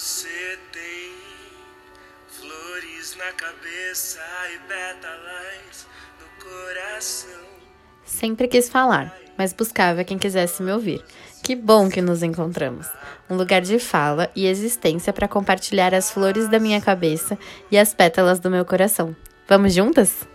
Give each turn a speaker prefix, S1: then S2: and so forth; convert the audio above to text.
S1: você tem flores na cabeça e pétalas no coração.
S2: Sempre quis falar, mas buscava quem quisesse me ouvir. Que bom que nos encontramos. Um lugar de fala e existência para compartilhar as flores da minha cabeça e as pétalas do meu coração. Vamos juntas?